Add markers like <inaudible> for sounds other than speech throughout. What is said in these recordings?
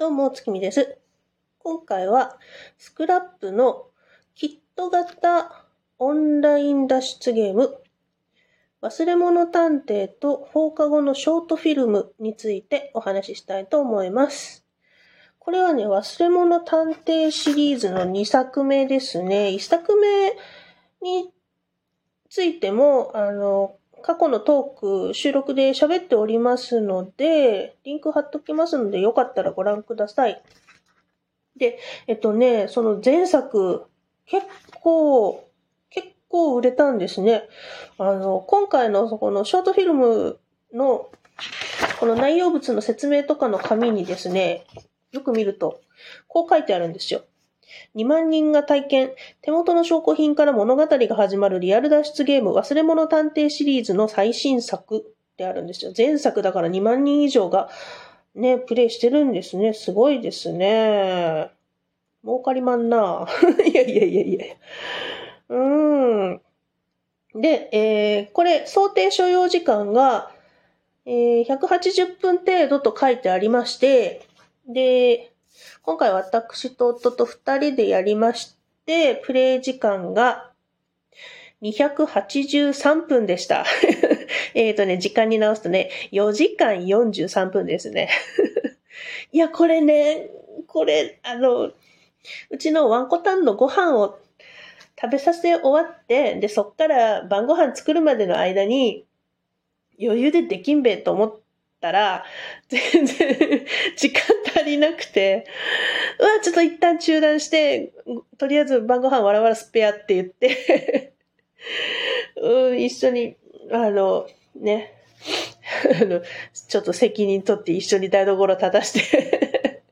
どうも、月見です。今回は、スクラップのキット型オンライン脱出ゲーム、忘れ物探偵と放課後のショートフィルムについてお話ししたいと思います。これはね、忘れ物探偵シリーズの2作目ですね。1作目についても、あの、過去のトーク、収録で喋っておりますので、リンク貼っときますので、よかったらご覧ください。で、えっとね、その前作、結構、結構売れたんですね。あの、今回のそこのショートフィルムの、この内容物の説明とかの紙にですね、よく見ると、こう書いてあるんですよ。2万人が体験、手元の証拠品から物語が始まるリアル脱出ゲーム忘れ物探偵シリーズの最新作であるんですよ。前作だから2万人以上がね、プレイしてるんですね。すごいですね。儲かりまんな。<laughs> いやいやいやいや。うーん。で、えー、これ、想定所要時間が、えー、180分程度と書いてありまして、で、今回私と夫と二人でやりまして、プレイ時間が283分でした。<laughs> えっとね、時間に直すとね、4時間43分ですね。<laughs> いや、これね、これ、あの、うちのワンコタンのご飯を食べさせ終わって、で、そっから晩ご飯作るまでの間に、余裕でできんべえと思ったら、全然時間足りなくて、うわ、ちょっと一旦中断して、とりあえず晩ご飯わらわらスペアって言って、うん、一緒に、あの、ね、あの、ちょっと責任取って一緒に台所立たして、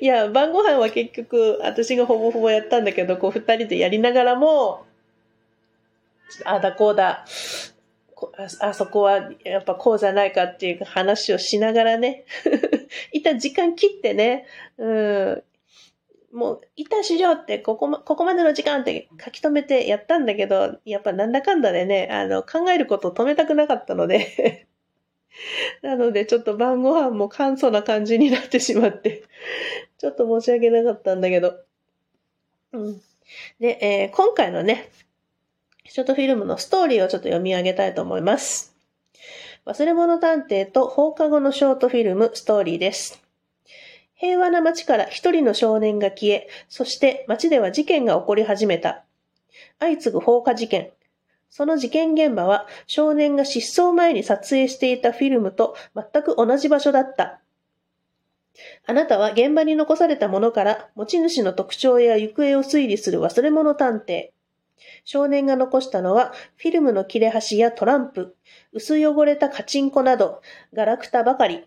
いや、晩ご飯は結局、私がほぼほぼやったんだけど、こう二人でやりながらも、あだこうだ、あそこはやっぱこうじゃないかっていう話をしながらね、<laughs> 一旦時間切ってね、うん、もう一旦終了ってここま、ここまでの時間って書き留めてやったんだけど、やっぱなんだかんだでね、あの、考えることを止めたくなかったので、<laughs> なのでちょっと晩ご飯も簡素な感じになってしまって、ちょっと申し訳なかったんだけど。うん。で、えー今回のね、ショートフィルムのストーリーをちょっと読み上げたいと思います。忘れ物探偵と放課後のショートフィルムストーリーです。平和な街から一人の少年が消え、そして街では事件が起こり始めた。相次ぐ放火事件。その事件現場は少年が失踪前に撮影していたフィルムと全く同じ場所だった。あなたは現場に残されたものから持ち主の特徴や行方を推理する忘れ物探偵。少年が残したのはフィルムの切れ端やトランプ、薄汚れたカチンコなど、ガラクタばかり。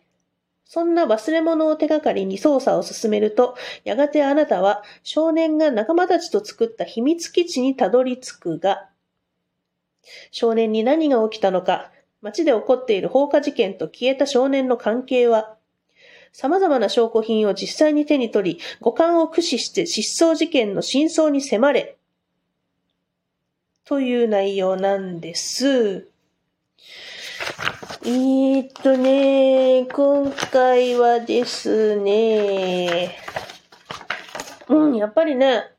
そんな忘れ物を手がかりに捜査を進めると、やがてあなたは少年が仲間たちと作った秘密基地にたどり着くが、少年に何が起きたのか、街で起こっている放火事件と消えた少年の関係は、様々な証拠品を実際に手に取り、五感を駆使して失踪事件の真相に迫れ、という内容なんです。えーっとね、今回はですね、うん、やっぱりね、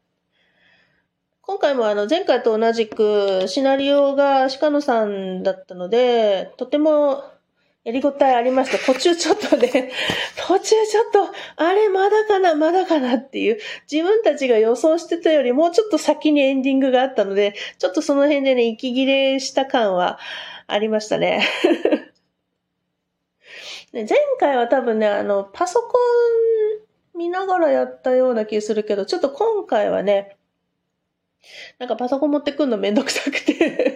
今回もあの前回と同じくシナリオが鹿野さんだったので、とてもやりごたえありました。途中ちょっとね、<laughs> 途中ちょっと、あれまだかな、まだかなっていう、自分たちが予想してたよりもうちょっと先にエンディングがあったので、ちょっとその辺でね、息切れした感はありましたね。<laughs> 前回は多分ね、あの、パソコン見ながらやったような気するけど、ちょっと今回はね、なんかパソコン持ってくんのめんどくさくて、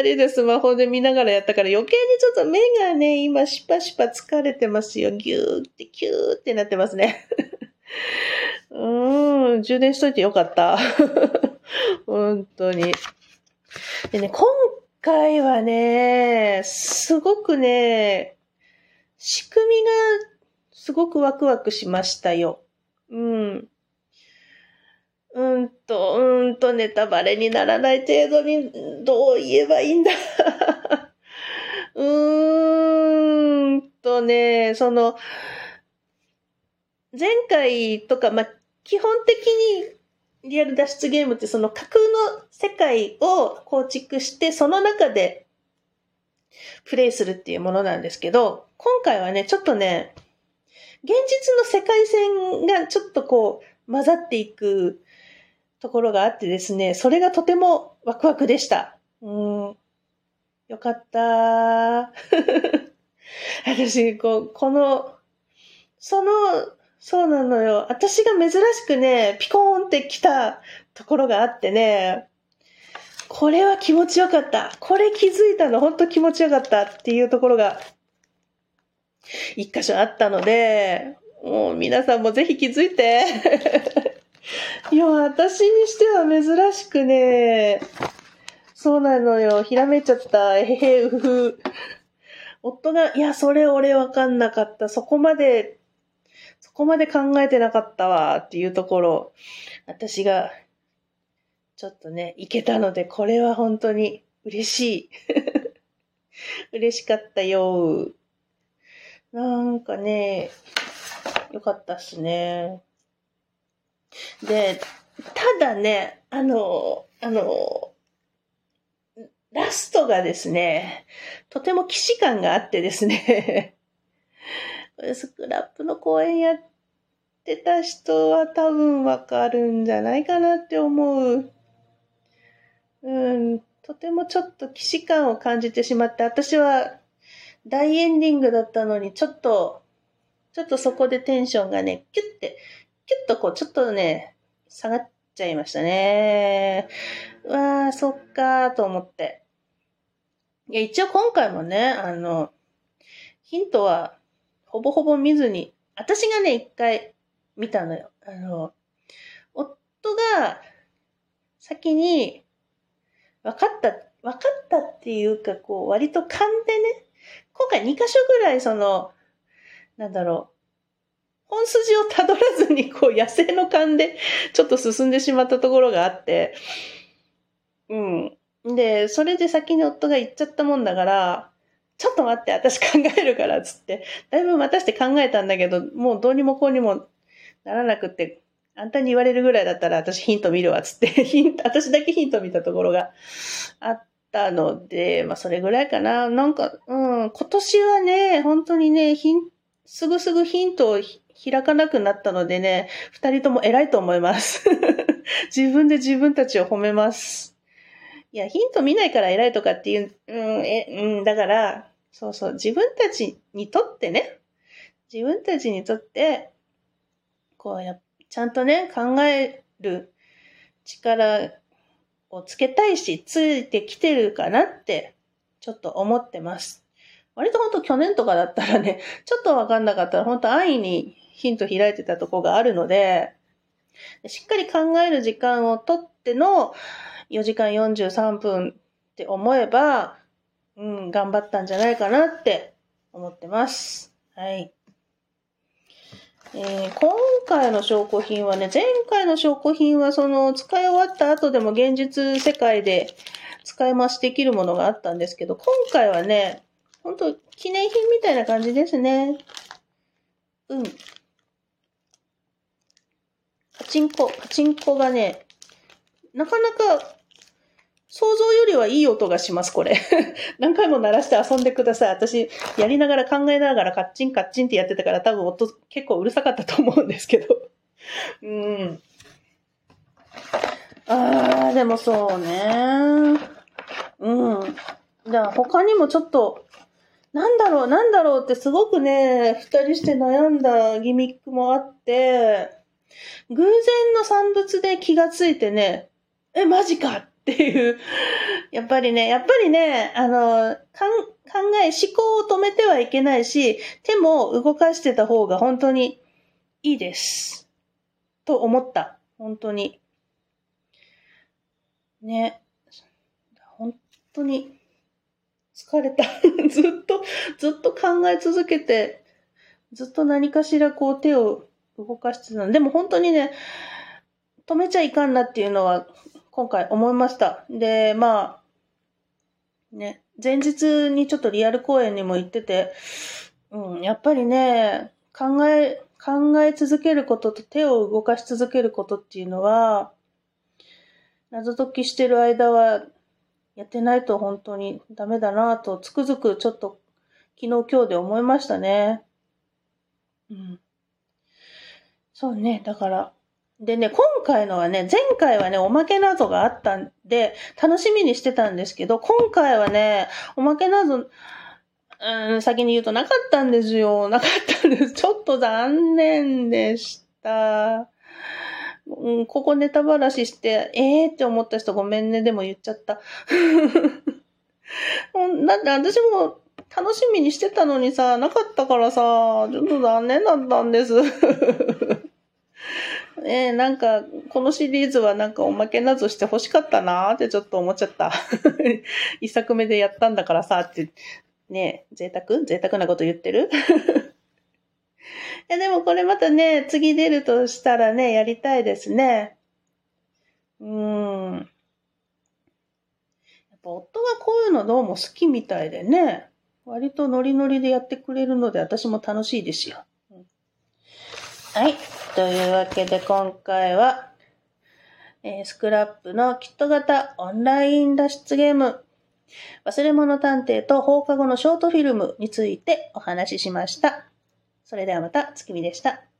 人でスマホで見ながらやったから余計にちょっと目がね、今シパシパ疲れてますよ。ギューってキューってなってますね。<laughs> うーん、充電しといてよかった。<laughs> 本当に。でね、今回はね、すごくね、仕組みがすごくワクワクしましたよ。うん。うんと、うんと、ネタバレにならない程度に、どう言えばいいんだ？<laughs> うーんとね、その、前回とか、まあ、基本的にリアル脱出ゲームってその架空の世界を構築して、その中でプレイするっていうものなんですけど、今回はね、ちょっとね、現実の世界線がちょっとこう混ざっていくところがあってですね、それがとてもワクワクでした。うん。よかった。<laughs> 私、こう、この、その、そうなのよ。私が珍しくね、ピコーンって来たところがあってね、これは気持ちよかった。これ気づいたの本当気持ちよかったっていうところが、一箇所あったので、もう皆さんもぜひ気づいて。いや、私にしては珍しくね、そうなのよ。ひらめちゃった。えへへ、うふ。夫が、いや、それ俺わかんなかった。そこまで、そこまで考えてなかったわ。っていうところ、私が、ちょっとね、いけたので、これは本当に嬉しい。<laughs> 嬉しかったよ。なんかね、よかったっすね。で、ただね、あの、あの、ラストがですね、とても騎士感があってですね、スクラップの公演やってた人は多分わかるんじゃないかなって思う。うん、とてもちょっと騎士感を感じてしまって、私は大エンディングだったのに、ちょっと、ちょっとそこでテンションがね、キュッて、キュッとこう、ちょっとね、下がっちゃいましたね。うわー、そっかーと思って。いや、一応今回もね、あの、ヒントは、ほぼほぼ見ずに、私がね、一回見たのよ。あの、夫が、先に、分かった、分かったっていうか、こう、割と勘でね、今回2箇所ぐらいその、なんだろう、本筋をたどらずに、こう、野生の勘で、ちょっと進んでしまったところがあって、うん。で、それで先に夫が言っちゃったもんだから、ちょっと待って、私考えるから、つって、だいぶ待たして考えたんだけど、もうどうにもこうにもならなくって、あんたに言われるぐらいだったら私ヒント見るわ、つって、<laughs> ヒント、私だけヒント見たところがあったので、まあそれぐらいかな。なんか、うん、今年はね、本当にね、ヒン、すぐすぐヒントを開かなくなったのでね、二人とも偉いと思います。<laughs> 自分で自分たちを褒めます。いや、ヒント見ないから偉いとかっていう、うん、え、うん、だから、そうそう、自分たちにとってね、自分たちにとって、こうや、ちゃんとね、考える力をつけたいし、ついてきてるかなって、ちょっと思ってます。割とほんと去年とかだったらね、ちょっとわかんなかったら、ほんと安易にヒント開いてたとこがあるので、しっかり考える時間をとっての4時間43分って思えば、うん、頑張ったんじゃないかなって思ってます。はい。えー、今回の証拠品はね、前回の証拠品はその使い終わった後でも現実世界で使い回しできるものがあったんですけど、今回はね、ほんと記念品みたいな感じですね。うん。パチンコ、パチンコがね、なかなか想像よりはいい音がします、これ。<laughs> 何回も鳴らして遊んでください。私、やりながら考えながらカッチンカッチンってやってたから多分音結構うるさかったと思うんですけど。うん。あー、でもそうね。うん。じゃあ他にもちょっと、なんだろう、なんだろうってすごくね、二人して悩んだギミックもあって、偶然の産物で気がついてね、え、マジかっていう、<laughs> やっぱりね、やっぱりね、あの、考え、思考を止めてはいけないし、手も動かしてた方が本当にいいです。と思った。本当に。ね。本当に疲れた。<laughs> ずっと、ずっと考え続けて、ずっと何かしらこう手を動かしてたでも本当にね、止めちゃいかんなっていうのは今回思いました。で、まあ、ね、前日にちょっとリアル公演にも行ってて、うん、やっぱりね、考え、考え続けることと手を動かし続けることっていうのは、謎解きしてる間はやってないと本当にダメだなとつくづくちょっと昨日今日で思いましたね。うん。そうね、だから、でね、今回のはね、前回はね、おまけ謎があったんで、楽しみにしてたんですけど、今回はね、おまけ謎、うん、先に言うとなかったんですよ。なかったんです。<laughs> ちょっと残念でした。うん、ここネタばらしして、ええー、って思った人ごめんね、でも言っちゃった。<laughs> だって私も楽しみにしてたのにさ、なかったからさ、ちょっと残念だったんです。<laughs> <laughs> え、なんか、このシリーズはなんかおまけなどして欲しかったなーってちょっと思っちゃった。<laughs> 一作目でやったんだからさ、って、ねえ贅沢？贅沢なこと言ってる？<laughs> や、でもこれまたね、次出るとしたらね、やりたいですね。うーん。やっぱ夫がこういうのどうも好きみたいでね、割とノリノリでやってくれるので私も楽しいですよ。はい。というわけで今回は、えー、スクラップのキット型オンライン脱出ゲーム、忘れ物探偵と放課後のショートフィルムについてお話ししました。それではまた、月見でした。